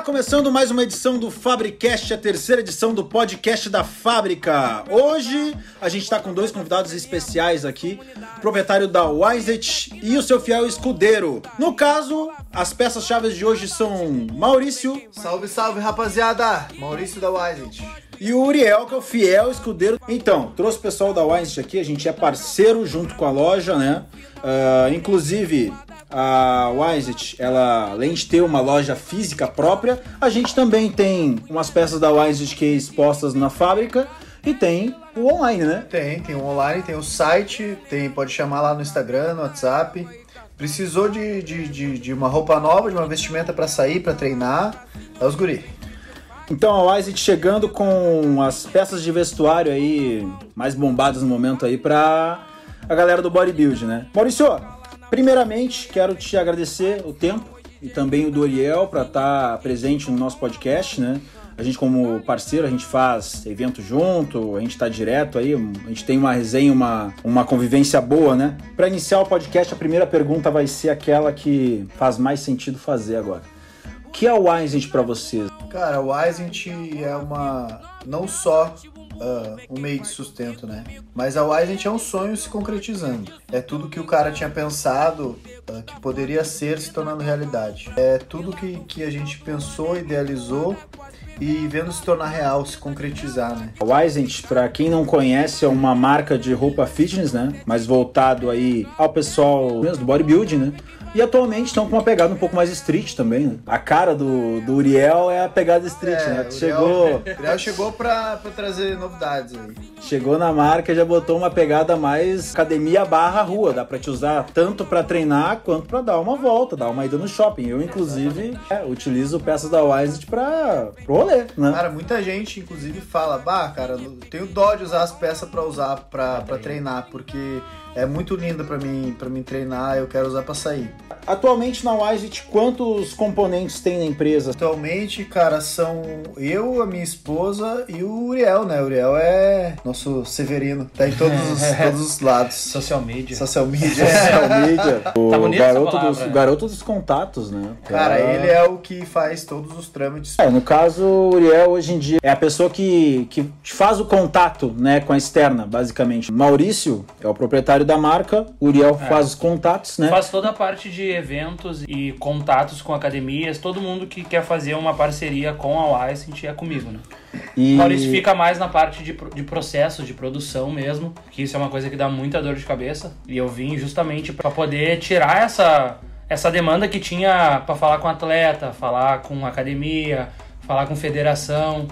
Está começando mais uma edição do Fabricast, a terceira edição do podcast da Fábrica. Hoje a gente está com dois convidados especiais aqui, o proprietário da Wiset e o seu fiel escudeiro. No caso, as peças-chave de hoje são Maurício. Salve, salve, rapaziada! Maurício da Wiset. E o Uriel, que é o fiel escudeiro. Então, trouxe o pessoal da Wiset aqui, a gente é parceiro junto com a loja, né? Uh, inclusive, a Wiset, ela além de ter uma loja física própria, a gente também tem umas peças da Wiset que é expostas na fábrica e tem o online, né? Tem, tem o online, tem o site, tem, pode chamar lá no Instagram, no WhatsApp. Precisou de, de, de, de uma roupa nova, de uma vestimenta para sair, para treinar, é os guri. Então a Wiset chegando com as peças de vestuário aí mais bombadas no momento aí para a galera do bodybuild, né? Maurício, Primeiramente, quero te agradecer o tempo e também o Doriel para estar tá presente no nosso podcast, né? A gente, como parceiro, a gente faz evento junto, a gente está direto aí, a gente tem uma resenha, uma, uma convivência boa, né? Para iniciar o podcast, a primeira pergunta vai ser aquela que faz mais sentido fazer agora. O que é o Wisent para vocês? Cara, o Wisent é uma. não só uh, um meio de sustento, né? Mas a Wisent é um sonho se concretizando. É tudo que o cara tinha pensado uh, que poderia ser se tornando realidade. É tudo que, que a gente pensou, idealizou e vendo se tornar real, se concretizar, né? A Wisent, para quem não conhece, é uma marca de roupa fitness, né? Mas voltado aí ao pessoal mesmo do bodybuilding, né? E atualmente estão com uma pegada um pouco mais street também, né? A cara do, do Uriel é a pegada street, é, né? Uriel, chegou. Uriel chegou pra, pra trazer novidades aí. Chegou na marca e já botou uma pegada mais academia barra rua. Dá pra te usar tanto pra treinar quanto pra dar uma volta, dar uma ida no shopping. Eu, inclusive, é, utilizo peças da Wiset pra pro rolê, né? Cara, muita gente, inclusive, fala: Bah, cara, tenho dó de usar as peças pra usar pra, pra treinar, porque é muito linda para mim, para mim treinar, eu quero usar para sair. Atualmente na Wisit, quantos componentes tem na empresa? Atualmente, cara, são eu, a minha esposa e o Uriel, né? O Uriel é nosso Severino, tá em todos os, todos os lados. Social media. Social media. Social media. O, tá garoto dos, o garoto dos contatos, né? Cara, é... ele é o que faz todos os trâmites. É, no caso, o Uriel hoje em dia é a pessoa que, que faz o contato, né, com a externa, basicamente. Maurício é o proprietário da marca, o Uriel é. faz os contatos, né? Faz toda a parte de eventos e contatos com academias, todo mundo que quer fazer uma parceria com a Licent é comigo, né? E... Maurício fica mais na parte de, de processos, de produção mesmo, que isso é uma coisa que dá muita dor de cabeça. E eu vim justamente para poder tirar essa, essa demanda que tinha para falar com atleta, falar com academia, falar com federação.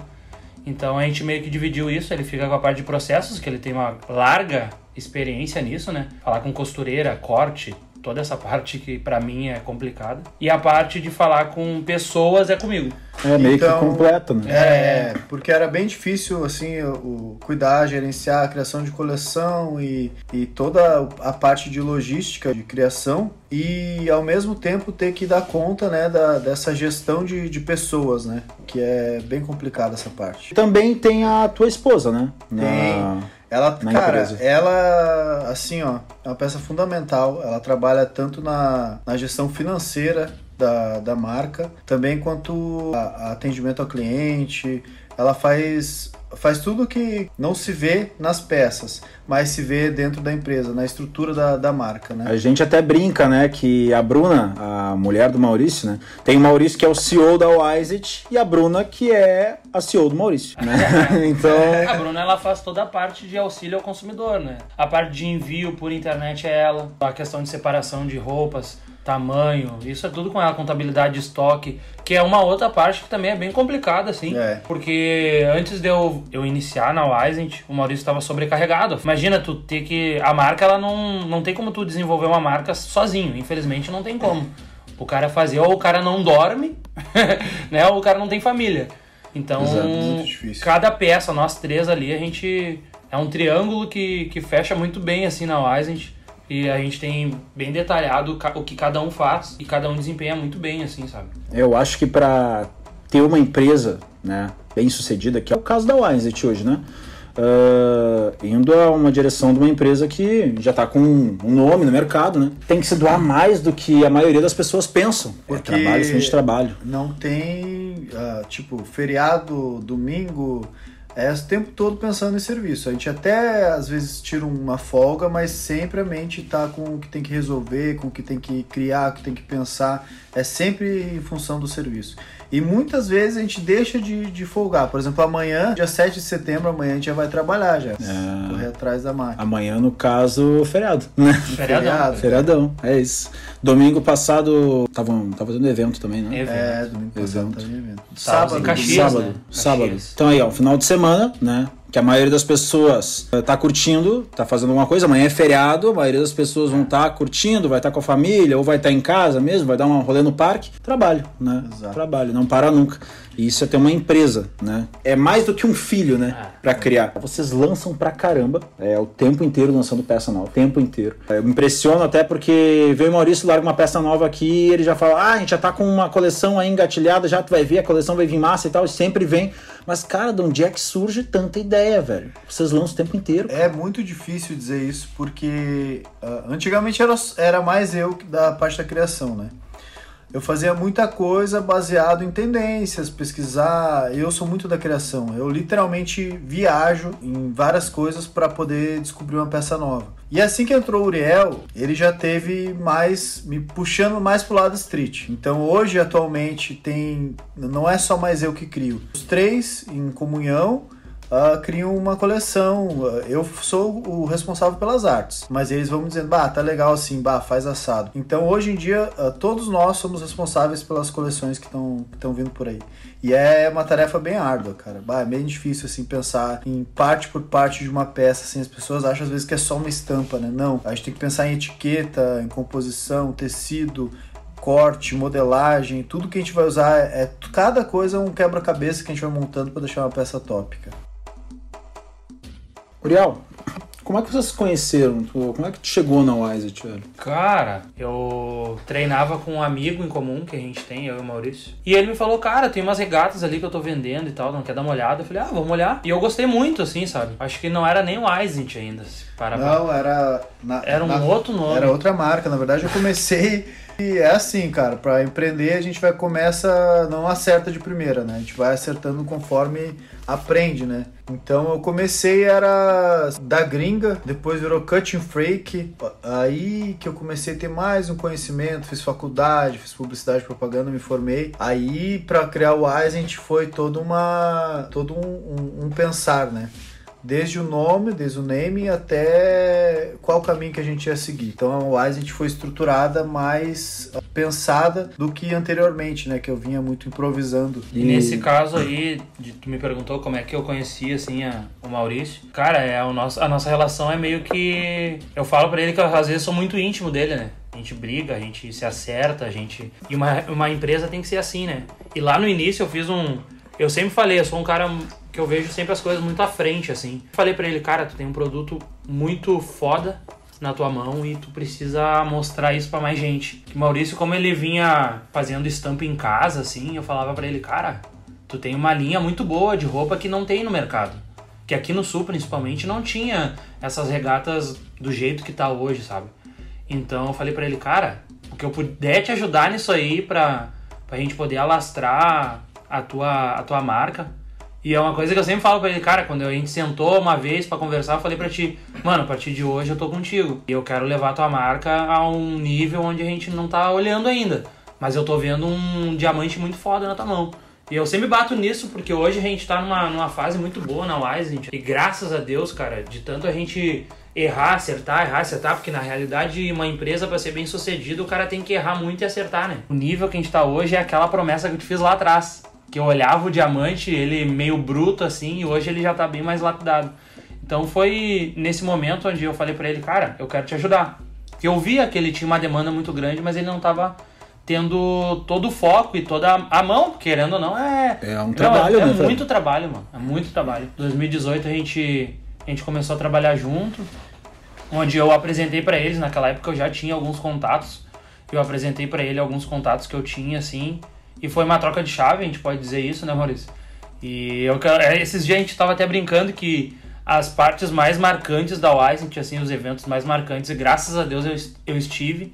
Então a gente meio que dividiu isso, ele fica com a parte de processos, que ele tem uma larga experiência nisso, né? Falar com costureira, corte, toda essa parte que para mim é complicada. E a parte de falar com pessoas é comigo. É meio então, que completo, né? É, porque era bem difícil, assim, o, cuidar, gerenciar a criação de coleção e, e toda a parte de logística de criação e ao mesmo tempo ter que dar conta, né, da, dessa gestão de, de pessoas, né? Que é bem complicada essa parte. Também tem a tua esposa, né? Na... Ela, na cara, empresa. ela, assim, ó, é uma peça fundamental. Ela trabalha tanto na, na gestão financeira da, da marca, também quanto a, a atendimento ao cliente. Ela faz faz tudo que não se vê nas peças, mas se vê dentro da empresa, na estrutura da, da marca, né? A gente até brinca, né, que a Bruna, a mulher do Maurício, né, tem o Maurício que é o CEO da Wiset e a Bruna que é a CEO do Maurício, né? então... A Bruna, ela faz toda a parte de auxílio ao consumidor, né? A parte de envio por internet é ela, a questão de separação de roupas, tamanho, isso é tudo com a contabilidade de estoque, que é uma outra parte que também é bem complicada, assim. É. Porque antes de eu, eu iniciar na Wisent, o Maurício estava sobrecarregado. Imagina tu ter que. A marca, ela não, não tem como tu desenvolver uma marca sozinho. Infelizmente, não tem como. O cara fazer, ou o cara não dorme, né? Ou o cara não tem família. Então, Exato, cada peça, nós três ali, a gente. É um triângulo que, que fecha muito bem assim na Wisent. E a gente tem bem detalhado o que cada um faz e cada um desempenha muito bem, assim, sabe? Eu acho que para ter uma empresa, né, bem sucedida, que é o caso da Wiset hoje, né? uh, indo a uma direção de uma empresa que já está com um nome no mercado, né? Tem que se doar mais do que a maioria das pessoas pensam. Porque é trabalho sem de trabalho. Não tem, uh, tipo, feriado, domingo é o tempo todo pensando em serviço. A gente até às vezes tira uma folga, mas sempre a mente está com o que tem que resolver, com o que tem que criar, o que tem que pensar. É sempre em função do serviço. E muitas vezes a gente deixa de, de folgar. Por exemplo, amanhã, dia 7 de setembro, amanhã a gente já vai trabalhar já. É... Correr atrás da máquina. Amanhã, no caso, feriado, né? Feriadão. Feriadão, é isso. Domingo passado, tava, tava tendo evento também, né? Evento. É, domingo passado evento. tava evento. Sábado, sábado, Caxias, sábado, né? sábado. Então aí, ó, final de semana, né? Que a maioria das pessoas está eh, curtindo, está fazendo alguma coisa, amanhã é feriado, a maioria das pessoas vão estar tá curtindo, vai estar tá com a família, ou vai estar tá em casa mesmo, vai dar um rolê no parque. Trabalho, né? Exato. Trabalho, não para nunca. E isso é ter uma empresa, né? É mais do que um filho, né? Ah, para criar. Vocês lançam pra caramba, é o tempo inteiro lançando peça nova, o tempo inteiro. Eu me impressiono até porque veio o Maurício larga uma peça nova aqui e ele já fala: "Ah, a gente já tá com uma coleção aí engatilhada, já tu vai ver, a coleção vai vir massa e tal", e sempre vem mas, cara, de onde é que surge tanta ideia, velho? Vocês lançam o tempo inteiro. É muito difícil dizer isso, porque uh, antigamente era, era mais eu da parte da criação, né? Eu fazia muita coisa baseado em tendências, pesquisar. Eu sou muito da criação. Eu literalmente viajo em várias coisas para poder descobrir uma peça nova. E assim que entrou o Uriel, ele já teve mais me puxando mais pro lado street. Então hoje atualmente tem não é só mais eu que crio. Os três em comunhão uh, criam uma coleção. Uh, eu sou o responsável pelas artes, mas eles vão me dizendo, bah, tá legal assim, bah, faz assado. Então hoje em dia, uh, todos nós somos responsáveis pelas coleções que estão vindo por aí. E é uma tarefa bem árdua, cara. Bah, é bem difícil assim pensar em parte por parte de uma peça. Assim, as pessoas acham às vezes que é só uma estampa, né? Não. A gente tem que pensar em etiqueta, em composição, tecido, corte, modelagem, tudo que a gente vai usar é cada coisa é um quebra-cabeça que a gente vai montando para deixar uma peça tópica. Uriel, como é que vocês se conheceram? Como é que tu chegou na Wise, velho? Cara, eu treinava com um amigo em comum que a gente tem, eu e o Maurício. E ele me falou, cara, tem umas regatas ali que eu tô vendendo e tal, não quer dar uma olhada? Eu falei, ah, vamos olhar. E eu gostei muito, assim, sabe? Acho que não era nem o Wise ainda, para Não, era... Na, era um na, outro nome. Era outra marca. Na verdade, eu comecei... E é assim, cara, para empreender a gente vai começa não acerta de primeira, né? A gente vai acertando conforme aprende, né? Então eu comecei era da gringa, depois virou cutting freak, aí que eu comecei a ter mais um conhecimento, fiz faculdade, fiz publicidade, propaganda, me formei. Aí para criar o Wise a gente foi todo uma todo um, um, um pensar, né? Desde o nome, desde o name até qual caminho que a gente ia seguir. Então a Wise a gente foi estruturada mais pensada do que anteriormente, né, que eu vinha muito improvisando. E, e... nesse caso aí, de, tu me perguntou como é que eu conhecia assim a, o Maurício. Cara, é o nosso, a nossa relação é meio que eu falo para ele que eu, às vezes sou muito íntimo dele, né? A gente briga, a gente se acerta, a gente e uma, uma empresa tem que ser assim, né? E lá no início eu fiz um eu sempre falei, eu sou um cara que eu vejo sempre as coisas muito à frente, assim. Falei para ele, cara, tu tem um produto muito foda na tua mão e tu precisa mostrar isso para mais gente. Que Maurício, como ele vinha fazendo estampa em casa, assim, eu falava para ele, cara, tu tem uma linha muito boa de roupa que não tem no mercado. Que aqui no Sul, principalmente, não tinha essas regatas do jeito que tá hoje, sabe? Então eu falei para ele, cara, o que eu puder te ajudar nisso aí pra, pra gente poder alastrar a tua, a tua marca. E é uma coisa que eu sempre falo pra ele, cara, quando a gente sentou uma vez para conversar, eu falei pra ti, mano, a partir de hoje eu tô contigo. E eu quero levar a tua marca a um nível onde a gente não tá olhando ainda. Mas eu tô vendo um diamante muito foda na tua mão. E eu sempre bato nisso, porque hoje a gente tá numa, numa fase muito boa na Wise, gente. E graças a Deus, cara, de tanto a gente errar, acertar, errar, acertar, porque na realidade uma empresa para ser bem sucedida, o cara tem que errar muito e acertar, né? O nível que a gente tá hoje é aquela promessa que eu te fiz lá atrás que eu olhava o diamante, ele meio bruto assim, e hoje ele já tá bem mais lapidado. Então foi nesse momento onde eu falei para ele, cara, eu quero te ajudar. Porque eu via que ele tinha uma demanda muito grande, mas ele não tava tendo todo o foco e toda a mão, querendo ou não, é. É um trabalho, é, é né? muito trabalho, mano. É muito trabalho. 2018 a gente, a gente começou a trabalhar junto, onde eu apresentei para eles, naquela época eu já tinha alguns contatos. Eu apresentei para ele alguns contatos que eu tinha, assim. E foi uma troca de chave, a gente pode dizer isso, né, Maurício? E eu, é, esses dias a gente estava até brincando que as partes mais marcantes da Wisent, assim, os eventos mais marcantes, e graças a Deus eu, eu estive.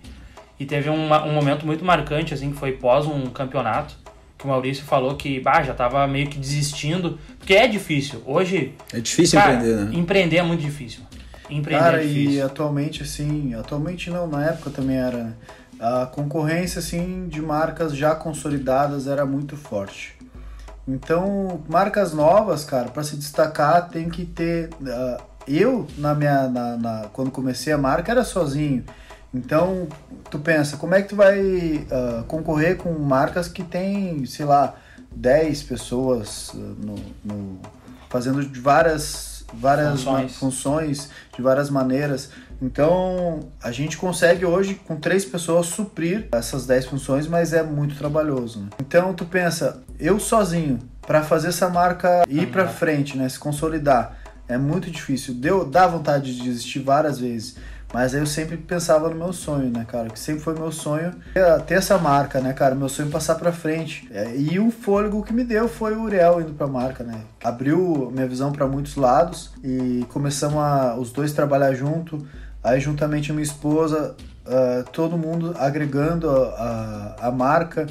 E teve um, um momento muito marcante, assim, que foi pós um campeonato, que o Maurício falou que bah, já tava meio que desistindo, porque é difícil. Hoje. É difícil cara, empreender, né? Empreender é muito difícil. Empreender cara, é difícil. e atualmente, assim, atualmente não, na época também era. A concorrência, assim, de marcas já consolidadas era muito forte. Então, marcas novas, cara, para se destacar tem que ter. Uh, eu, na minha. Na, na, quando comecei a marca, era sozinho. Então, tu pensa, como é que tu vai uh, concorrer com marcas que tem, sei lá, 10 pessoas no, no fazendo várias, várias funções. funções, de várias maneiras. Então, a gente consegue hoje, com três pessoas, suprir essas 10 funções, mas é muito trabalhoso. Né? Então, tu pensa, eu sozinho, para fazer essa marca ir para frente, né, se consolidar, é muito difícil. Deu, dá vontade de desistir várias vezes. Mas aí eu sempre pensava no meu sonho, né, cara? Que sempre foi meu sonho ter essa marca, né, cara? Meu sonho passar pra frente. É, e o fôlego que me deu foi o Uriel indo pra marca, né? Abriu minha visão para muitos lados e começamos a os dois trabalhar junto. Aí, juntamente a minha esposa, uh, todo mundo agregando a, a, a marca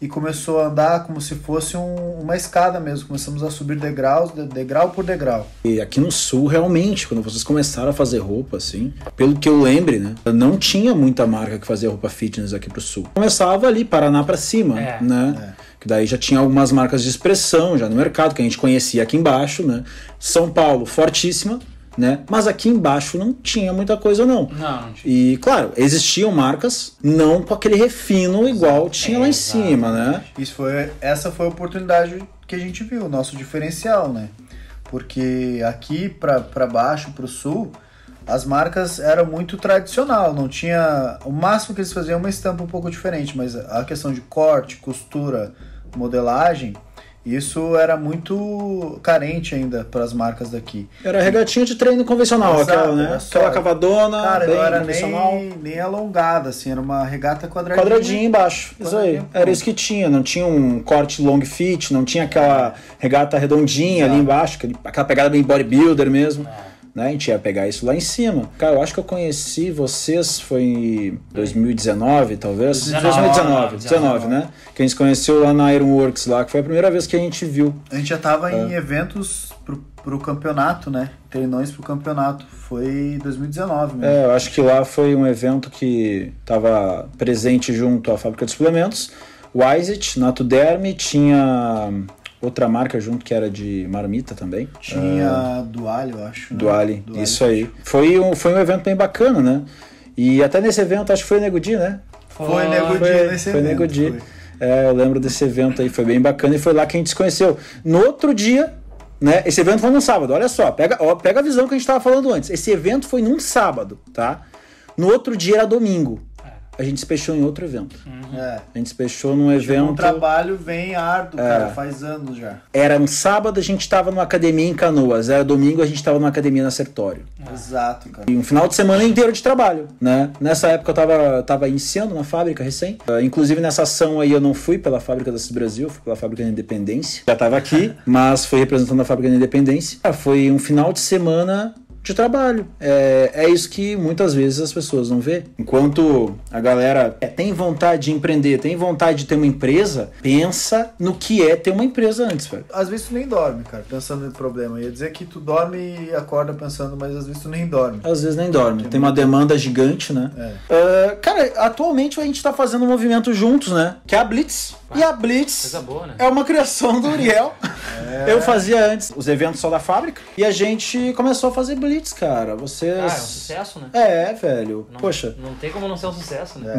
e começou a andar como se fosse um, uma escada mesmo. Começamos a subir degraus, degrau por degrau. E aqui no sul, realmente, quando vocês começaram a fazer roupa, assim, pelo que eu lembre, né? Não tinha muita marca que fazia roupa fitness aqui pro sul. Começava ali, Paraná para cima, é. né? É. Que daí já tinha algumas marcas de expressão já no mercado, que a gente conhecia aqui embaixo, né? São Paulo, fortíssima, né? Mas aqui embaixo não tinha muita coisa não. Não. não e claro, existiam marcas não com aquele refino igual tinha é, lá em cima, né? Isso foi essa foi a oportunidade que a gente viu, o nosso diferencial, né? Porque aqui para baixo, para o sul, as marcas eram muito tradicional, não tinha o máximo que eles faziam uma estampa um pouco diferente, mas a questão de corte, costura, modelagem, isso era muito carente ainda para as marcas daqui. Era regatinha de treino convencional, Exato, aquela, né? Só, aquela cavadona, cara, não era nem, nem alongada, assim, era uma regata quadradinha. Quadradinha embaixo, isso aí. Era isso que tinha, não tinha um corte long fit, não tinha aquela regata redondinha Exato. ali embaixo, aquela pegada bem bodybuilder mesmo. É né? A gente ia pegar isso lá em cima. Cara, eu acho que eu conheci vocês foi em 2019, talvez? 2019, 19, né? Que a gente se conheceu lá na Ironworks lá, que foi a primeira vez que a gente viu. A gente já tava é. em eventos pro, pro campeonato, né? Treinões pro campeonato. Foi 2019 mesmo. É, eu acho que lá foi um evento que tava presente junto à fábrica de suplementos. Wisit, Nato Derme, tinha outra marca junto que era de marmita também. Tinha uh, Duale, eu acho. Né? Duale, Duale, isso aí. Foi um, foi um evento bem bacana, né? E até nesse evento, acho que foi Nego Di, né? Foi, foi Nego Di nesse foi evento. Nego Di. É, eu lembro desse evento aí, foi bem bacana e foi lá que a gente se conheceu. No outro dia, né? Esse evento foi no sábado, olha só, pega, ó, pega a visão que a gente estava falando antes. Esse evento foi num sábado, tá? No outro dia era domingo a gente se fechou em outro evento. Uhum. É. A gente se fechou num evento. Um trabalho vem árduo, é. cara, faz anos já. Era um sábado, a gente estava numa academia em Canoas. Era domingo, a gente estava numa academia na Sertório. Ah. Exato, cara. E um final de semana inteiro de trabalho, né? Nessa época eu tava, tava iniciando na fábrica recém. Uh, inclusive nessa ação aí eu não fui pela fábrica da Cis Brasil, fui pela fábrica da Independência. Já tava aqui, mas fui representando a fábrica da Independência. Uh, foi um final de semana de trabalho. É, é isso que muitas vezes as pessoas não vê. Enquanto a galera é, tem vontade de empreender, tem vontade de ter uma empresa, pensa no que é ter uma empresa antes, velho. Às vezes tu nem dorme, cara, pensando no problema. Eu ia dizer que tu dorme e acorda pensando, mas às vezes tu nem dorme. Às vezes nem dorme. Tem uma demanda gigante, né? É. Uh, cara, atualmente a gente tá fazendo um movimento juntos, né? Que é a Blitz. e a Blitz boa, né? é uma criação do Uriel. é. Eu fazia antes os eventos só da fábrica e a gente começou a fazer Blitz Blitz, cara. Vocês. Ah, é um sucesso, né? É, velho. Não, Poxa. Não tem como não ser um sucesso, né?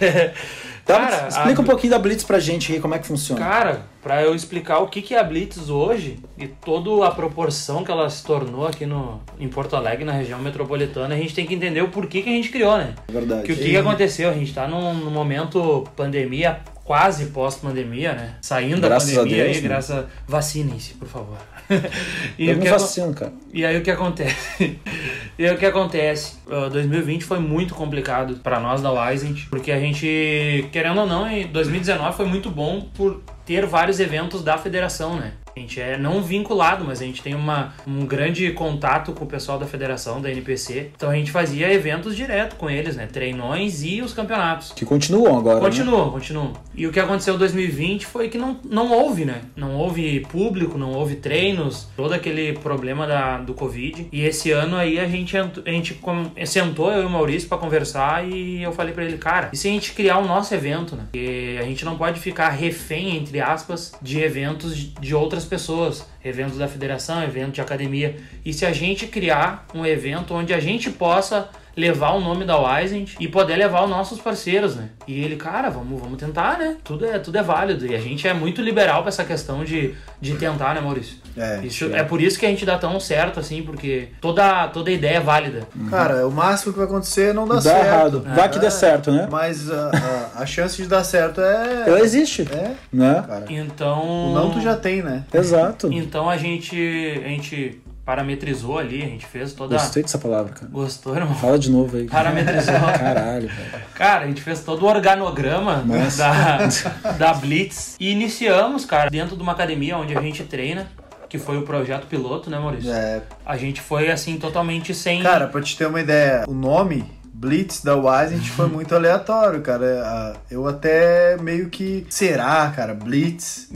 É. cara, explica a... um pouquinho da Blitz pra gente aí, como é que funciona. Cara, pra eu explicar o que, que é a Blitz hoje e toda a proporção que ela se tornou aqui no, em Porto Alegre, na região metropolitana, a gente tem que entender o porquê que a gente criou, né? Verdade. Que o que, que aconteceu? A gente tá num, num momento pandemia quase pós-pandemia, né? Saindo graças da pandemia Deus, aí, né? graças a... Vacinem-se, por favor. e eu me vacino, cara. E aí o que acontece? e aí o que acontece? Uh, 2020 foi muito complicado para nós da Wisent, porque a gente, querendo ou não, em 2019 foi muito bom por ter vários eventos da federação, né? A gente é não vinculado, mas a gente tem uma, um grande contato com o pessoal da federação, da NPC. Então a gente fazia eventos direto com eles, né? Treinões e os campeonatos. Que continuam agora. Né? Continuam, né? continuam. E o que aconteceu em 2020 foi que não, não houve, né? Não houve público, não houve treinos, todo aquele problema da, do Covid. E esse ano aí a gente, a gente sentou, eu e o Maurício, para conversar e eu falei para ele, cara, e se a gente criar o nosso evento, né? Porque a gente não pode ficar refém, entre aspas, de eventos de outras pessoas. Eventos da federação, evento de academia. E se a gente criar um evento onde a gente possa levar o nome da Wisent e poder levar os nossos parceiros, né? E ele, cara, vamos, vamos tentar, né? Tudo é, tudo é válido. E a gente é muito liberal pra essa questão de, de tentar, né, Maurício? É, isso, é. é por isso que a gente dá tão certo, assim, porque toda, toda ideia é válida. Uhum. Cara, o máximo que vai acontecer é não dá, dá certo. errado. É, vai que dê certo, né? Mas a, a, a, chance de dar certo é. Ela existe. É. Né? Cara. Então. O não tu já tem, né? Exato. Então a gente. A gente parametrizou ali, a gente fez toda. Gostei dessa palavra, cara. Gostou, irmão? Fala de novo aí. Parametrizou. Caralho, velho. Cara, a gente fez todo o organograma da, da Blitz e iniciamos, cara, dentro de uma academia onde a gente treina. Que foi o projeto piloto, né, Maurício? É. A gente foi assim, totalmente sem. Cara, pra te ter uma ideia, o nome Blitz da Wise foi muito aleatório, cara. Eu até meio que. Será, cara? Blitz.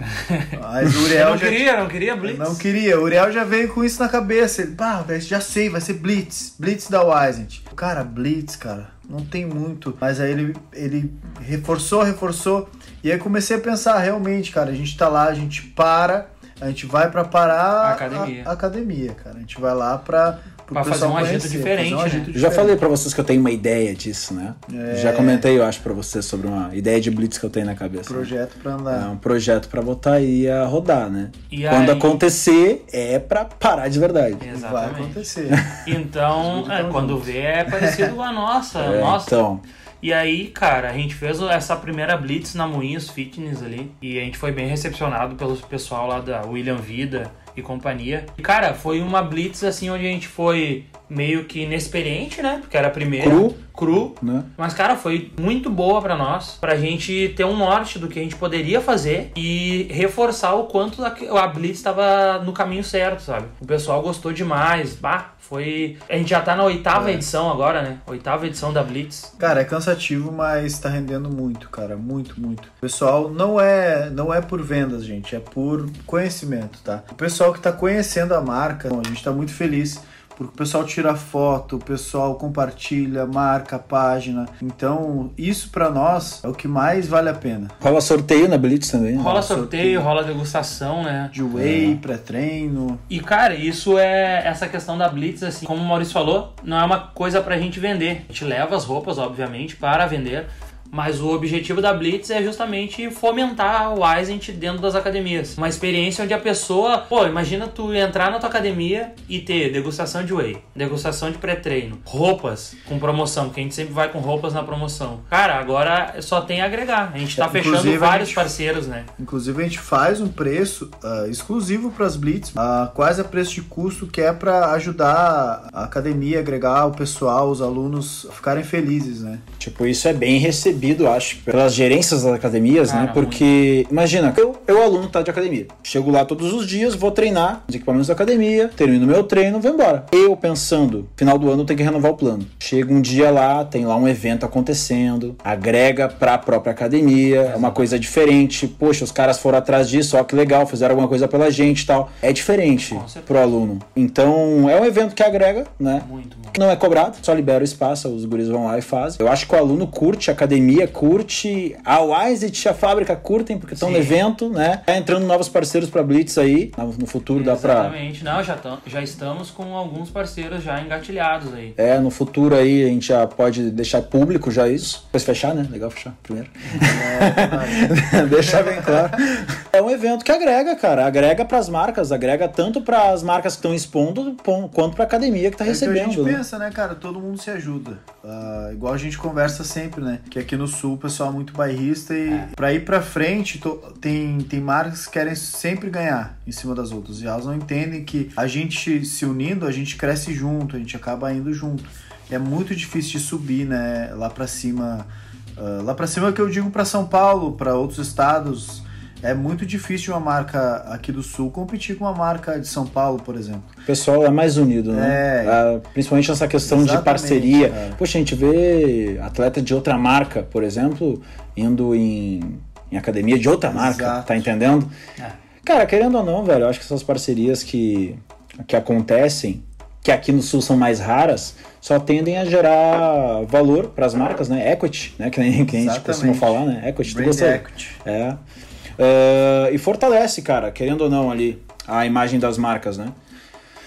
Mas o Uriel. não já... queria, não queria Blitz. Não queria. O Uriel já veio com isso na cabeça. Ele, pá, já sei, vai ser Blitz. Blitz da Wise. Cara, Blitz, cara. Não tem muito. Mas aí ele, ele reforçou, reforçou. E aí comecei a pensar, realmente, cara, a gente tá lá, a gente para. A gente vai para parar a academia. A, a academia, cara. A gente vai lá para Pra fazer um agito diferente. Um agito né? Já falei para vocês que eu tenho uma ideia disso, né? É... Já comentei, eu acho, para vocês sobre uma ideia de blitz que eu tenho na cabeça. Projeto né? para andar. É um projeto para botar aí a rodar, né? E Quando aí... acontecer, é para parar de verdade. Exatamente. Vai acontecer. Então, é, quando vê, é parecido a nossa. É, nossa. Então. E aí, cara, a gente fez essa primeira blitz na Moinhos Fitness ali. E a gente foi bem recepcionado pelo pessoal lá da William Vida e companhia. E, cara, foi uma blitz assim onde a gente foi meio que inexperiente, né? Porque era a primeira. Cru. Cru. Né? Mas, cara, foi muito boa para nós. Pra gente ter um norte do que a gente poderia fazer e reforçar o quanto a Blitz estava no caminho certo, sabe? O pessoal gostou demais. Bah, foi. A gente já tá na oitava é. edição agora, né? Oitava edição da Blitz. Cara, é cansativo, mas tá rendendo muito, cara. Muito, muito. O pessoal não é, não é por vendas, gente. É por conhecimento, tá? O pessoal que tá conhecendo a marca, a gente tá muito feliz porque o pessoal tira foto, o pessoal compartilha, marca a página. Então, isso para nós é o que mais vale a pena. Rola sorteio na Blitz também. Né? Rola sorteio, sorteio, rola degustação, né? De whey, é. pré-treino. E, cara, isso é essa questão da Blitz, assim, como o Maurício falou, não é uma coisa pra gente vender. A gente leva as roupas, obviamente, para vender mas o objetivo da Blitz é justamente fomentar o Aizent dentro das academias. Uma experiência onde a pessoa, pô, imagina tu entrar na tua academia e ter degustação de whey, degustação de pré-treino, roupas com promoção, porque a gente sempre vai com roupas na promoção. Cara, agora só tem a agregar. A gente tá é, fechando vários gente, parceiros, né? Inclusive a gente faz um preço uh, exclusivo para as Blitz, uh, quase a preço de custo, que é para ajudar a academia, agregar o pessoal, os alunos ficarem felizes, né? Tipo, isso é bem recebido recebido, acho, pelas gerências das academias, né? Porque, muito. imagina, eu, eu aluno tá de academia. Chego lá todos os dias, vou treinar os equipamentos da academia, termino meu treino, vou embora. Eu pensando, final do ano tem que renovar o plano. Chega um dia lá, tem lá um evento acontecendo, agrega pra própria academia, é uma coisa diferente. Poxa, os caras foram atrás disso, ó, que legal, fizeram alguma coisa pela gente e tal. É diferente pro aluno. Então, é um evento que agrega, né? Muito, muito. Não é cobrado, só libera o espaço, os guris vão lá e fazem. Eu acho que o aluno curte a academia academia curte, a Wiseit, a fábrica curtem porque estão no evento, né? Tá entrando novos parceiros para Blitz aí, no futuro dá para Exatamente. Não, já, tam, já estamos com alguns parceiros já engatilhados aí. É, no futuro aí a gente já pode deixar público já isso. Depois fechar, né? Legal fechar primeiro. É, deixar bem claro. É um evento que agrega, cara, agrega para as marcas, agrega tanto para as marcas que estão expondo quanto para academia que tá é recebendo. Que a gente né? pensa, né, cara? Todo mundo se ajuda. Uh, igual a gente conversa sempre, né? Que aqui no sul o pessoal é muito bairrista e é. para ir para frente tem, tem marcas que querem sempre ganhar em cima das outras e elas não entendem que a gente se unindo, a gente cresce junto, a gente acaba indo junto. É muito difícil de subir, né, lá para cima. Uh, lá para cima é que eu digo para São Paulo, para outros estados, É muito difícil uma marca aqui do Sul competir com uma marca de São Paulo, por exemplo. O pessoal é mais unido, né? É, ah, principalmente nessa questão de parceria. É. Poxa, a gente vê atleta de outra marca, por exemplo, indo em, em academia de outra marca, Exato. tá entendendo? É. Cara, querendo ou não, velho, eu acho que essas parcerias que, que acontecem, que aqui no Sul são mais raras, só tendem a gerar valor para as marcas, né? Equity, né? Que, nem, que a gente costuma falar, né? Equity. Brand equity. É. Uh, e fortalece, cara, querendo ou não, ali, a imagem das marcas, né?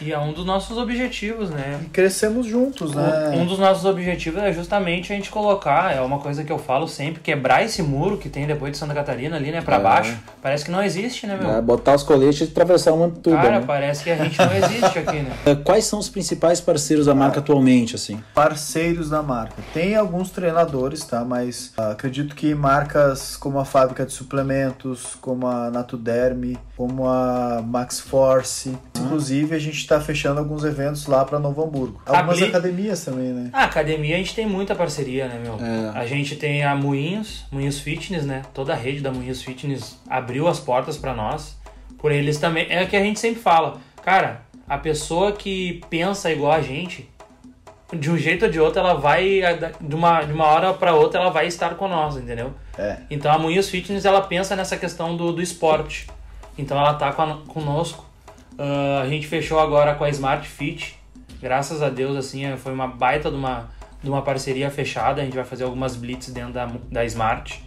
E é um dos nossos objetivos, né? E crescemos juntos, né? Um dos nossos objetivos é justamente a gente colocar, é uma coisa que eu falo sempre, quebrar esse muro que tem depois de Santa Catarina ali, né, pra é. baixo. Parece que não existe, né, meu? É, botar os coletes e atravessar uma tudo. Cara, né? parece que a gente não existe aqui, né? É, quais são os principais parceiros da marca ah, atualmente, assim? Parceiros da marca. Tem alguns treinadores, tá? Mas ah, acredito que marcas como a Fábrica de Suplementos, como a Natuderme, como a Max Force, ah. inclusive a gente está fechando alguns eventos lá para Novo Hamburgo. Algumas Bli... academias também, né? A academia a gente tem muita parceria, né, meu? É. A gente tem a Moinhos, Moinhos Fitness, né? Toda a rede da Moinhos Fitness abriu as portas para nós. Por eles também. É o que a gente sempre fala. Cara, a pessoa que pensa igual a gente, de um jeito ou de outro, ela vai. De uma, de uma hora para outra, ela vai estar com nós, entendeu? É. Então a Moinhos Fitness ela pensa nessa questão do, do esporte. Então ela tá conosco Uh, a gente fechou agora com a Smart Fit. Graças a Deus, assim, é, foi uma baita de uma, de uma parceria fechada. A gente vai fazer algumas blitz dentro da, da Smart.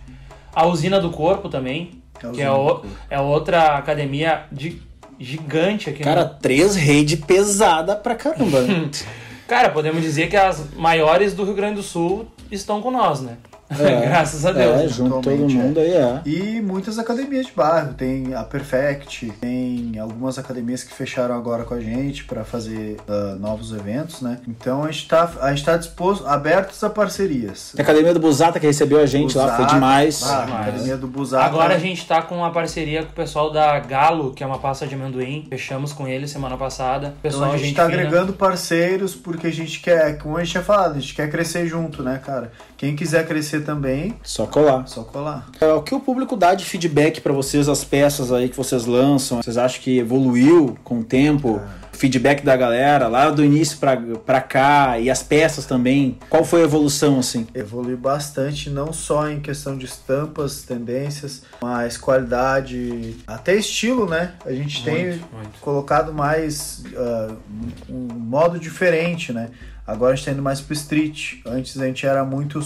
A Usina do Corpo também, é que é, o, é outra academia de, gigante aqui. Cara, no... três redes pesada pra caramba. Cara, podemos dizer que as maiores do Rio Grande do Sul estão com nós, né? É, Graças a Deus. É, junto todo mundo aí, é. E muitas academias de bairro. Tem a Perfect, tem algumas academias que fecharam agora com a gente para fazer uh, novos eventos, né? Então a gente está a gente tá disposto, abertos a parcerias. a academia do Busata que recebeu a gente Busata, lá, foi demais. Ah, demais. academia do Busata. Agora a gente está com uma parceria com o pessoal da Galo, que é uma pasta de amendoim. Fechamos com eles semana passada. O pessoal, então a gente está agregando parceiros porque a gente quer, como a gente tinha falado, a gente quer crescer junto, né, cara? Quem quiser crescer também, só colar. Só colar. O que o público dá de feedback para vocês, as peças aí que vocês lançam? Vocês acham que evoluiu com o tempo? É. Feedback da galera lá do início para cá e as peças também. Qual foi a evolução assim? Evoluiu bastante, não só em questão de estampas, tendências, mas qualidade, até estilo, né? A gente muito, tem muito. colocado mais uh, um modo diferente, né? Agora a gente tá indo mais pro street. Antes a gente era muito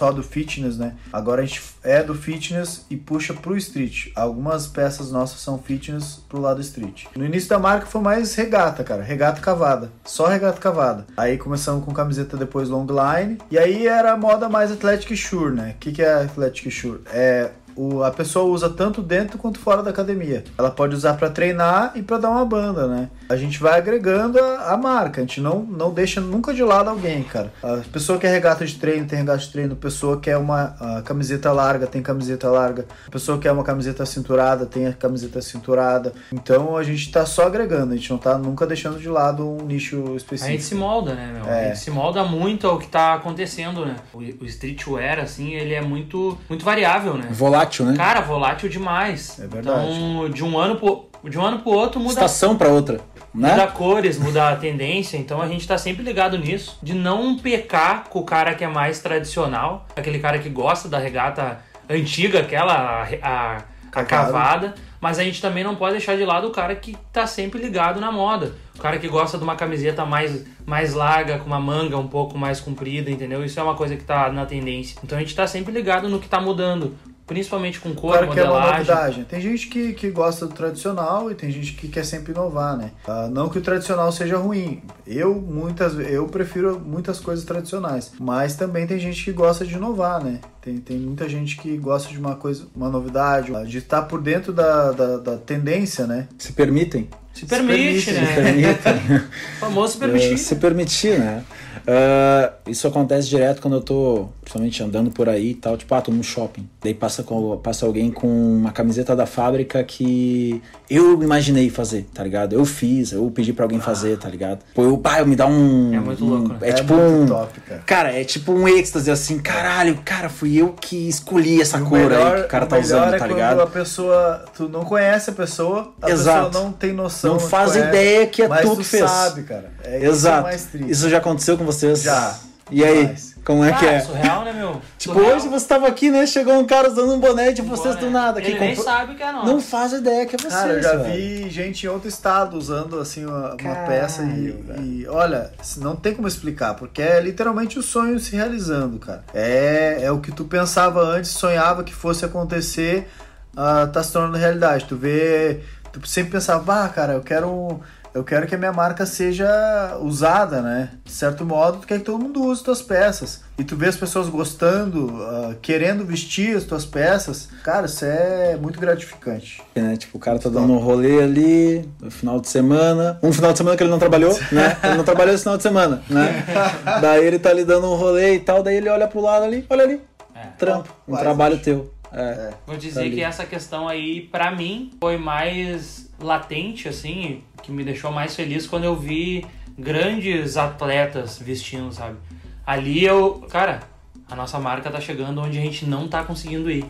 só do fitness, né? Agora a gente é do fitness e puxa pro street. Algumas peças nossas são fitness pro lado street. No início da marca foi mais regata, cara. Regata cavada. Só regata cavada. Aí começamos com camiseta depois long line. E aí era moda mais Athletic Sure, né? O que, que é Athletic Sure? É o, a pessoa usa tanto dentro quanto fora da academia. Ela pode usar para treinar e para dar uma banda, né? A gente vai agregando a, a, marca, a gente não, não deixa nunca de lado alguém, cara. A pessoa que é regata de treino tem regata de treino, a pessoa que é uma camiseta larga tem camiseta larga, a pessoa que é uma camiseta cinturada tem a camiseta cinturada. Então a gente tá só agregando, a gente não tá nunca deixando de lado um nicho específico. A gente se molda, né, meu? É. A gente se molda muito ao que tá acontecendo, né? O, o streetwear, assim, ele é muito, muito variável, né? Volátil volátil, né? Cara, volátil demais. É verdade. Então, de um ano pro, de um ano pro outro muda. Estação para outra. Né? Muda cores, muda a tendência, então a gente tá sempre ligado nisso. De não pecar com o cara que é mais tradicional, aquele cara que gosta da regata antiga, aquela, a, a, a cavada mas a gente também não pode deixar de lado o cara que tá sempre ligado na moda. O cara que gosta de uma camiseta mais, mais larga, com uma manga um pouco mais comprida, entendeu? Isso é uma coisa que tá na tendência. Então a gente tá sempre ligado no que tá mudando principalmente com cor, claro modelagem. Que é uma novidade. Tem gente que, que gosta do tradicional e tem gente que quer sempre inovar, né? Uh, não que o tradicional seja ruim. Eu muitas eu prefiro muitas coisas tradicionais, mas também tem gente que gosta de inovar, né? Tem, tem muita gente que gosta de uma coisa, uma novidade, de estar por dentro da, da, da tendência, né? Se permitem. Se permite, se permite né? Se permitem. o famoso se permitir. se permitir, né? Uh, isso acontece direto quando eu tô, principalmente andando por aí e tal, tipo, ah, tô no shopping. Daí passa, com, passa alguém com uma camiseta da fábrica que eu imaginei fazer, tá ligado? Eu fiz, eu pedi pra alguém ah. fazer, tá ligado? Pô, eu, pá, eu me dá um. É muito louco, né? É, é tipo um. Top, cara. cara. é tipo um êxtase assim, caralho, cara, fui eu que escolhi essa cor melhor, aí que o cara tá usando, é tá ligado? a pessoa, tu não conhece a pessoa, a Exato. pessoa não tem noção. Não faz conhece, ideia que é tu que fez. sabe, cara. É Exato. Isso, isso já aconteceu com vocês? Já. E aí? Como é ah, que é? surreal, né, meu? tipo, surreal. hoje você tava aqui, né? Chegou um cara usando um boné de vocês boné. do nada. Ele que nem sabe que é nosso. Não faz ideia que é vocês, Cara, eu já velho. vi gente em outro estado usando, assim, uma, uma peça e, e, Olha, não tem como explicar, porque é literalmente o sonho se realizando, cara. É, é o que tu pensava antes, sonhava que fosse acontecer, uh, tá se tornando realidade. Tu vê... Tu sempre pensava, ah, cara, eu quero... Um, eu quero que a minha marca seja usada, né? De certo modo, tu quer que todo mundo use tuas peças. E tu vê as pessoas gostando, uh, querendo vestir as tuas peças. Cara, isso é muito gratificante. É, né? Tipo, o cara tá dando um rolê ali no final de semana. Um final de semana que ele não trabalhou, né? Ele não trabalhou esse final de semana, né? daí ele tá ali dando um rolê e tal, daí ele olha pro lado ali, olha ali. É. Trampo, um trabalho teu. É, é, Vou dizer tá que essa questão aí, para mim, foi mais latente, assim, que me deixou mais feliz quando eu vi grandes atletas vestindo, sabe? Ali eu, cara, a nossa marca tá chegando onde a gente não tá conseguindo ir.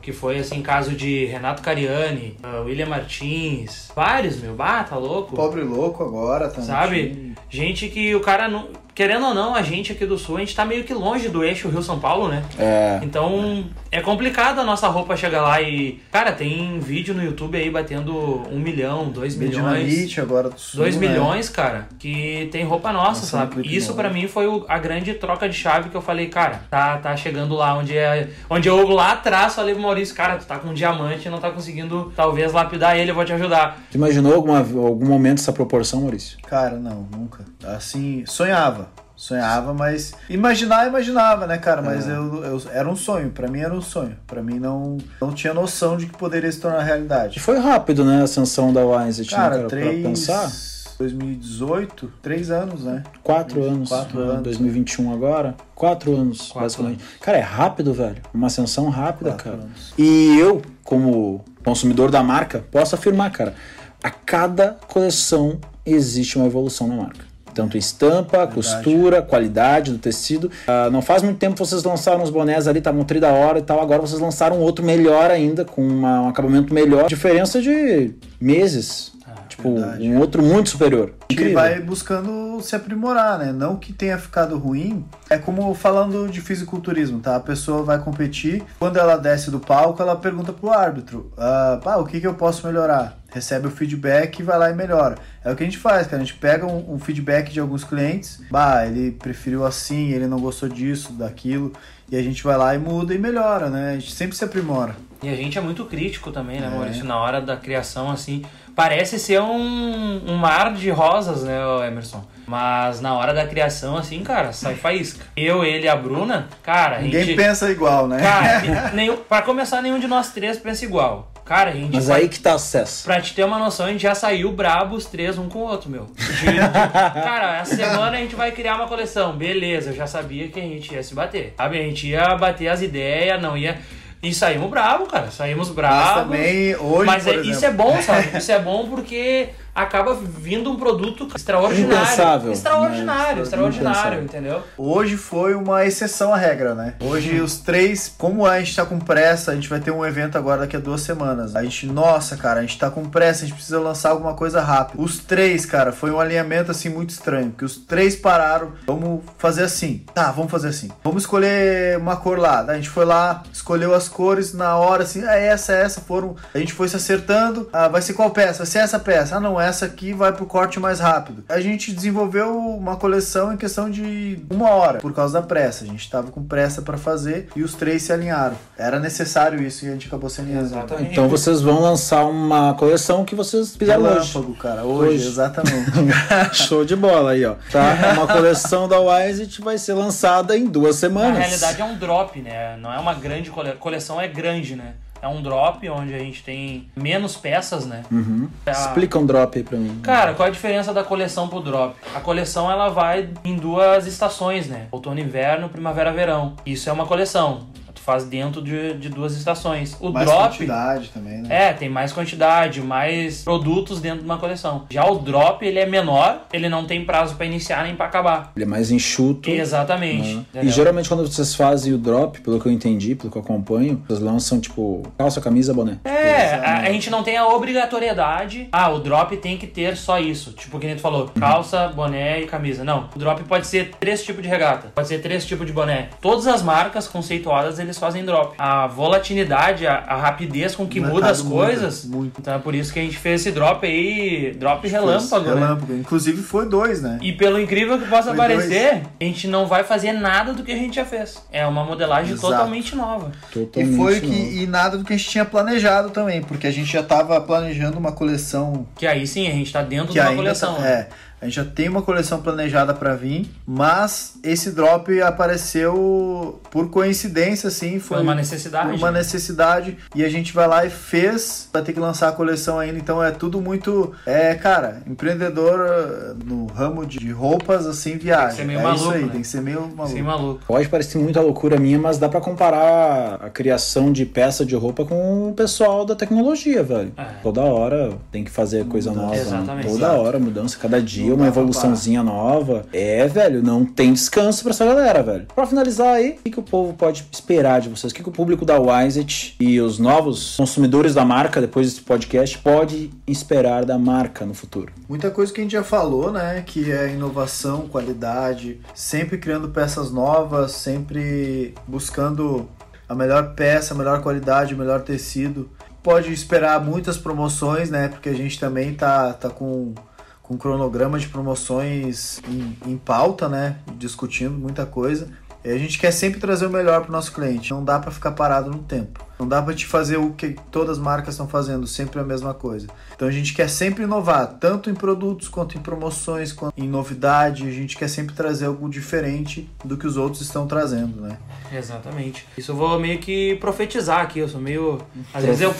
Que foi assim, caso de Renato Cariani, uh, William Martins, vários, meu, bah, tá louco. Pobre louco agora também. Sabe? Gente que o cara não querendo ou não, a gente aqui do Sul, a gente tá meio que longe do eixo Rio-São Paulo, né? É. Então, é complicado a nossa roupa chegar lá e... Cara, tem vídeo no YouTube aí batendo um milhão, dois milhões... agora do Sul, Dois né? milhões, cara, que tem roupa nossa, nossa sabe? Isso para mim foi o, a grande troca de chave que eu falei, cara, tá, tá chegando lá onde é... Onde eu lá atrás falei pro Maurício, cara, tu tá com um diamante e não tá conseguindo, talvez, lapidar ele, eu vou te ajudar. Tu imaginou alguma, algum momento essa proporção, Maurício? Cara, não, nunca. Assim, sonhava sonhava, mas imaginar, imaginava, né, cara? Mas é. eu, eu, era um sonho, para mim era um sonho. para mim não não tinha noção de que poderia se tornar realidade. E foi rápido, né, a ascensão da Wise, cara, cara três... pra pensar. 2018, três anos, né? Quatro anos. Quatro anos. 2021 agora. Quatro anos, Quatro basicamente. Anos. Cara, é rápido, velho. Uma ascensão rápida, Quatro cara. Anos. E eu, como consumidor da marca, posso afirmar, cara, a cada coleção existe uma evolução na marca. Tanto estampa, Verdade. costura, qualidade do tecido. Uh, não faz muito tempo vocês lançaram os bonés ali, estavam tri da hora e tal. Agora vocês lançaram outro melhor ainda, com uma, um acabamento melhor. Diferença de meses. Ah, tipo, verdade. um outro muito superior. Ele vai buscando se aprimorar, né? Não que tenha ficado ruim. É como falando de fisiculturismo, tá? A pessoa vai competir, quando ela desce do palco, ela pergunta pro árbitro: ah, o que, que eu posso melhorar? recebe o feedback e vai lá e melhora. É o que a gente faz, cara. A gente pega um, um, feedback de alguns clientes, bah, ele preferiu assim, ele não gostou disso, daquilo, e a gente vai lá e muda e melhora, né? A gente sempre se aprimora. E a gente é muito crítico também, né, é. Maurício? Na hora da criação, assim, parece ser um, um mar de rosas, né, Emerson? Mas na hora da criação, assim, cara, sai faísca. Eu, ele e a Bruna, cara, Ninguém gente... pensa igual, né? Cara, nenhum, pra começar, nenhum de nós três pensa igual. Cara, a gente. Mas aí que tá o sucesso. Pra te ter uma noção, a gente já saiu brabo os três um com o outro, meu. De, de, cara, essa semana a gente vai criar uma coleção. Beleza, eu já sabia que a gente ia se bater. Sabe? A gente ia bater as ideias, não ia. E saímos bravo, cara. Saímos bravos. Mas também hoje. Mas é, isso é bom, sabe? Isso é bom porque acaba vindo um produto extraordinário. Impensável. Extraordinário, né? extraordinário, entendeu? Hoje foi uma exceção à regra, né? Hoje os três, como a gente tá com pressa, a gente vai ter um evento agora daqui a duas semanas. A gente, nossa, cara, a gente tá com pressa, a gente precisa lançar alguma coisa rápido. Os três, cara, foi um alinhamento assim muito estranho, que os três pararam, vamos fazer assim. Tá, vamos fazer assim. Vamos escolher uma cor lá. A gente foi lá, escolheu as cores na hora, assim, é essa, é essa, foram. A gente foi se acertando. Ah, vai ser qual peça? Vai ser essa peça. Ah, não, essa aqui vai pro corte mais rápido. A gente desenvolveu uma coleção em questão de uma hora, por causa da pressa. A gente tava com pressa para fazer e os três se alinharam. Era necessário isso e a gente acabou se alinhando. Exatamente. Então vocês vão lançar uma coleção que vocês fizeram Relâmpago, hoje. cara. Hoje, hoje. exatamente. Show de bola aí, ó. Tá? Uma coleção da Wise vai ser lançada em duas semanas. Na realidade é um drop, né? Não é uma grande coleção, é grande, né? É um drop onde a gente tem menos peças, né? Uhum. A... Explica um drop aí pra mim. Cara, qual é a diferença da coleção pro drop? A coleção ela vai em duas estações, né? Outono inverno, primavera verão. Isso é uma coleção faz dentro de, de duas estações. O mais drop. quantidade também, né? É, tem mais quantidade, mais produtos dentro de uma coleção. Já o drop, ele é menor, ele não tem prazo para iniciar nem para acabar. Ele é mais enxuto. Exatamente. Né? E geralmente quando vocês fazem o drop, pelo que eu entendi, pelo que eu acompanho, vocês lançam tipo calça, camisa, boné. É, a, a, gente não tem a obrigatoriedade. Ah, o drop tem que ter só isso. Tipo, que nem tu falou, uhum. calça, boné e camisa. Não, o drop pode ser três tipos de regata, pode ser três tipos de boné. Todas as marcas conceituadas, eles fazem drop. A volatilidade, a, a rapidez com que muda as coisas. Muda, muito. Então é por isso que a gente fez esse drop aí, drop relâmpago, né? Relâmpago. Inclusive foi dois, né? E pelo incrível que possa foi parecer, dois. a gente não vai fazer nada do que a gente já fez. É uma modelagem Exato. totalmente nova. Totalmente e foi que e nada do que a gente tinha planejado também, porque a gente já estava planejando uma coleção. Que aí sim, a gente está dentro de uma coleção. Tá, né? É. A gente já tem uma coleção planejada para vir, mas esse drop apareceu por coincidência, assim. Foi, foi uma necessidade. Uma necessidade. E a gente vai lá e fez. Vai ter que lançar a coleção ainda. Então é tudo muito. É, cara, empreendedor uh, no ramo de roupas, assim, viagem. Tem que ser meio é maluco. Isso aí, né? tem que ser meio maluco. Sim, maluco. Pode parecer muita loucura minha, mas dá para comparar a criação de peça de roupa com o pessoal da tecnologia, velho. É. Toda hora tem que fazer coisa nova. Exatamente. Toda hora, mudança, cada dia uma evoluçãozinha nova. É, velho, não tem descanso pra essa galera, velho. Pra finalizar aí, o que, que o povo pode esperar de vocês? O que, que o público da Wiseit e os novos consumidores da marca, depois desse podcast, pode esperar da marca no futuro? Muita coisa que a gente já falou, né? Que é inovação, qualidade, sempre criando peças novas, sempre buscando a melhor peça, a melhor qualidade, o melhor tecido. Pode esperar muitas promoções, né? Porque a gente também tá, tá com com cronograma de promoções em, em pauta, né? Discutindo muita coisa. E a gente quer sempre trazer o melhor para o nosso cliente. Não dá para ficar parado no tempo. Não dá para te fazer o que todas as marcas estão fazendo, sempre a mesma coisa. Então a gente quer sempre inovar, tanto em produtos quanto em promoções, quanto em novidade. A gente quer sempre trazer algo diferente do que os outros estão trazendo, né? Exatamente. Isso eu vou meio que profetizar aqui. Eu sou meio. Às vezes eu.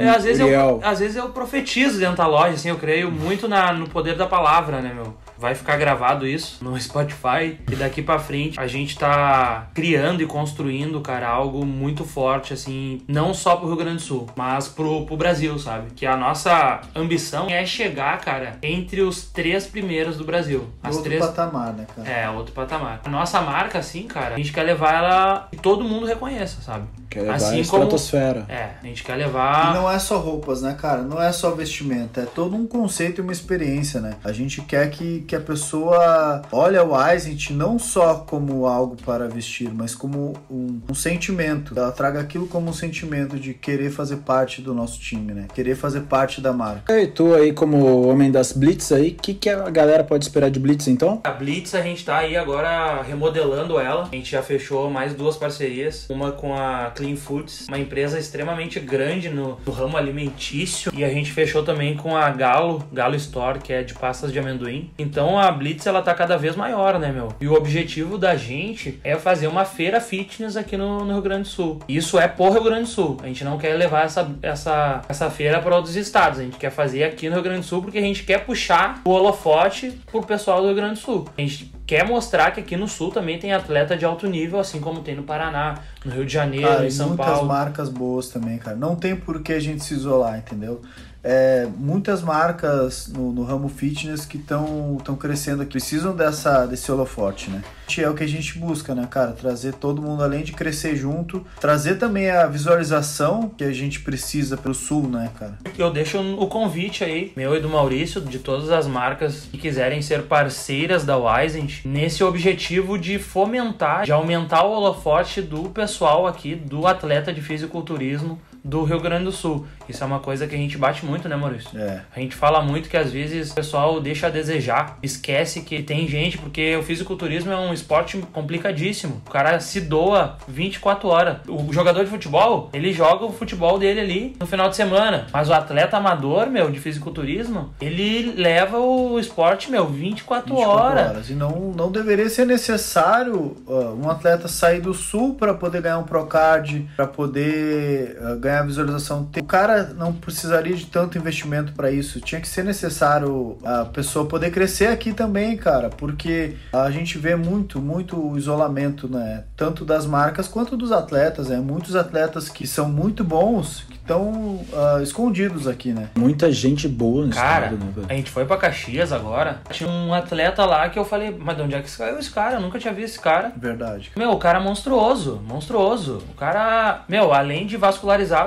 É, às, vezes eu às vezes eu profetizo dentro da loja, assim. Eu creio muito na, no poder da palavra, né, meu? Vai ficar gravado isso no Spotify e daqui para frente a gente tá criando e construindo, cara, algo muito forte assim, não só pro Rio Grande do Sul, mas pro, pro Brasil, sabe? Que a nossa ambição é chegar, cara, entre os três primeiros do Brasil. As outro três... patamar, né, cara? É, outro patamar. A nossa marca, assim, cara, a gente quer levar ela que todo mundo reconheça, sabe? Quer levar assim a estratosfera. Como... É, a gente quer levar. E não é só roupas, né, cara? Não é só vestimenta, é todo um conceito e uma experiência, né? A gente quer que, que a pessoa olhe o Eisent não só como algo para vestir, mas como um, um sentimento. Ela traga aquilo como um sentimento de querer fazer parte do nosso time, né? Querer fazer parte da marca. E tu aí, como homem das Blitz aí, o que, que a galera pode esperar de Blitz então? A Blitz a gente tá aí agora remodelando ela. A gente já fechou mais duas parcerias. Uma com a Clean Foods, uma empresa extremamente grande no, no, ramo alimentício. E a gente fechou também com a Galo, Galo Store, que é de pastas de amendoim. Então a Blitz ela tá cada vez maior, né, meu? E o objetivo da gente é fazer uma feira fitness aqui no, no Rio Grande do Sul. Isso é por Rio Grande do Sul. A gente não quer levar essa, essa, essa feira para outros estados. A gente quer fazer aqui no Rio Grande do Sul porque a gente quer puxar o holofote pro pessoal do Rio Grande do Sul. A gente quer mostrar que aqui no Sul também tem atleta de alto nível, assim como tem no Paraná, no Rio de Janeiro, cara, em São muitas Paulo. Muitas marcas boas também, cara. Não tem por que a gente se isolar, entendeu? É, muitas marcas no, no ramo fitness que estão crescendo aqui, precisam dessa, desse holofote, né? É o que a gente busca, né, cara? Trazer todo mundo, além de crescer junto, trazer também a visualização que a gente precisa pelo sul, né, cara? Eu deixo o convite aí, meu e do Maurício, de todas as marcas que quiserem ser parceiras da Wisent, nesse objetivo de fomentar, de aumentar o holofote do pessoal aqui, do atleta de fisiculturismo do Rio Grande do Sul. Isso é uma coisa que a gente bate muito, né, Maurício? É. A gente fala muito que às vezes o pessoal deixa a desejar, esquece que tem gente, porque o fisiculturismo é um esporte complicadíssimo. O cara se doa 24 horas. O jogador de futebol, ele joga o futebol dele ali no final de semana. Mas o atleta amador, meu, de fisiculturismo, ele leva o esporte, meu, 24, 24 horas. horas. E não, não deveria ser necessário uh, um atleta sair do sul para poder ganhar um Procard, para poder uh, ganhar visualização. O cara não precisaria de tanto investimento para isso. Tinha que ser necessário a pessoa poder crescer aqui também, cara, porque a gente vê muito, muito isolamento, né? Tanto das marcas quanto dos atletas, né? Muitos atletas que são muito bons, que estão uh, escondidos aqui, né? Muita gente boa no cara, estado, né? A gente foi para Caxias agora, tinha um atleta lá que eu falei, mas de onde é que saiu esse cara? Eu nunca tinha visto esse cara. Verdade. Meu, o cara é monstruoso, monstruoso. O cara, meu, além de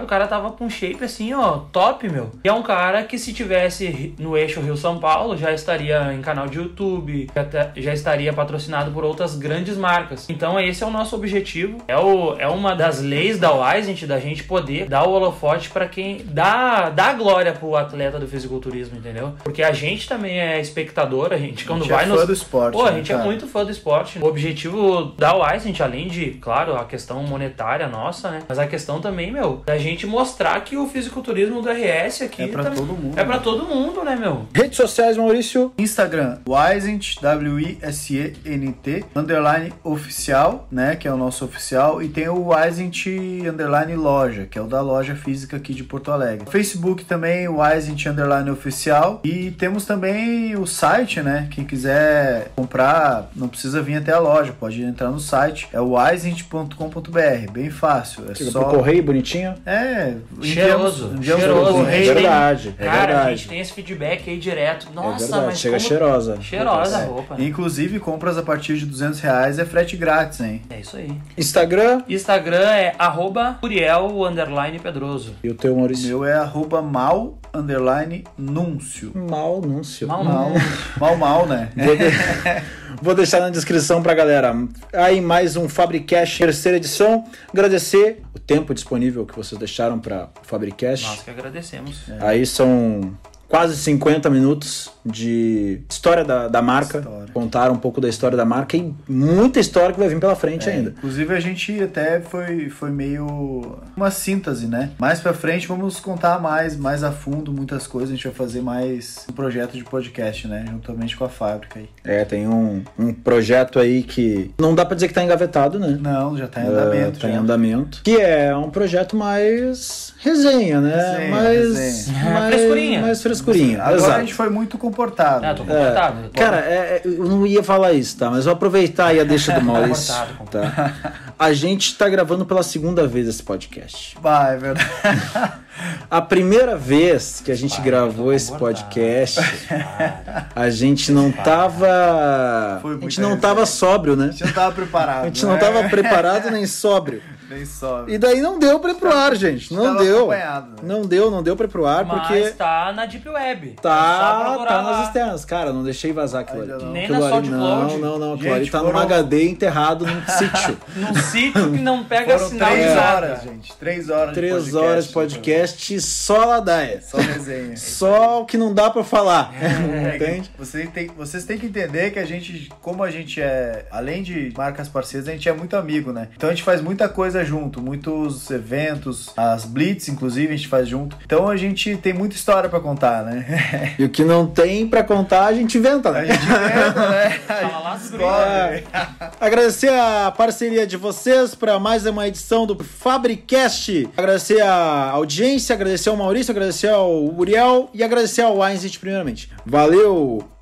o cara tava com shape assim, ó, top, meu. E é um cara que se tivesse no eixo Rio-São Paulo, já estaria em canal de YouTube, já, já estaria patrocinado por outras grandes marcas. Então esse é o nosso objetivo. É, o, é uma das leis da Wisent da gente poder dar o holofote para quem dá, dá glória pro atleta do fisiculturismo, entendeu? Porque a gente também é espectador, a gente quando a gente vai é fã do esporte. Pô, né, a gente é cara? é muito fã do esporte. O objetivo da Wisent, além de, claro, a questão monetária nossa, né? Mas a questão também, meu, da gente mostrar que o fisiculturismo do RS aqui é para tá, todo mundo. É para todo mundo, né, meu? Redes sociais, Maurício. Instagram, Wisent, W-I-S-E-N-T, underline oficial, né, que é o nosso oficial, e tem o Wisent underline loja, que é o da loja física aqui de Porto Alegre. Facebook também, Wisent underline oficial, e temos também o site, né, quem quiser comprar, não precisa vir até a loja, pode entrar no site, é o wisent.com.br, bem fácil. É Chega só... pro correio bonitinho? É, cheiroso, enviamos, cheiroso. Correio. É verdade, é Cara, verdade. a gente tem esse feedback aí direto. É Nossa, é mas chega como... cheirosa. Cheirosa a roupa. Né? Inclusive, compras a partir de 200 reais é frete grátis, hein? É isso aí. Instagram? Instagram é arroba Uriel underline Pedroso. E o teu, Maurício? O meu é arroba mal underline núncio. Mal núncio. Mal, mal. mal, mal, né? Vou, de... Vou deixar na descrição pra galera. Aí mais um Fabricast terceira edição. Agradecer tempo disponível que vocês deixaram para o Fabricast. Nós que agradecemos. É. Aí são quase 50 minutos de história da, da marca, história. contar um pouco da história da marca e muita história que vai vir pela frente é, ainda. Inclusive a gente até foi, foi meio uma síntese, né? Mais pra frente vamos contar mais, mais a fundo muitas coisas, a gente vai fazer mais um projeto de podcast, né? Juntamente com a fábrica aí. É, tem um, um projeto aí que não dá pra dizer que tá engavetado, né? Não, já tá em andamento. Uh, tá já. em andamento. Que é um projeto mais resenha, né? Resenha, mais, resenha. mais frescurinha. Mais frescurinha. Agora Exato. a gente foi muito comportado. É, tô comportado. É, cara, é, eu não ia falar isso, tá? Mas vou aproveitar aí a deixa do Maurício. tá? A gente tá gravando pela segunda vez esse podcast. Vai, é verdade. A primeira vez que a gente gravou esse podcast, a gente não tava. A gente não tava sóbrio, né? A gente não tava preparado. A gente não tava preparado nem sóbrio. E daí não deu pra ir pro ar, gente. Não deu. Né? Não deu, não deu pra ir pro ar, Mas porque. tá na Deep Web. Tá, tá nas externas. Cara, não deixei vazar aquilo ali. Nem aquilo na ali, não, não, não. Aquilo ali tá foram... num HD enterrado num sítio. num sítio que não pega foram sinal três horas, gente. Três horas Três de podcast. horas de podcast, só ladaia. Só resenha. só o que não dá pra falar. É, Entende? Vocês têm, vocês têm que entender que a gente, como a gente é, além de marcas parceiras, a gente é muito amigo, né? Então a gente faz muita coisa junto, muitos eventos, as blitz, inclusive, a gente faz junto. Então a gente tem muita história pra contar, né? E o que não tem pra contar, a gente inventa, né? A gente inventa, né? Fala lá, é. Agradecer a parceria de vocês para mais uma edição do Fabricast. Agradecer a audiência, agradecer ao Maurício, agradecer ao Uriel e agradecer ao Weinzit primeiramente. Valeu!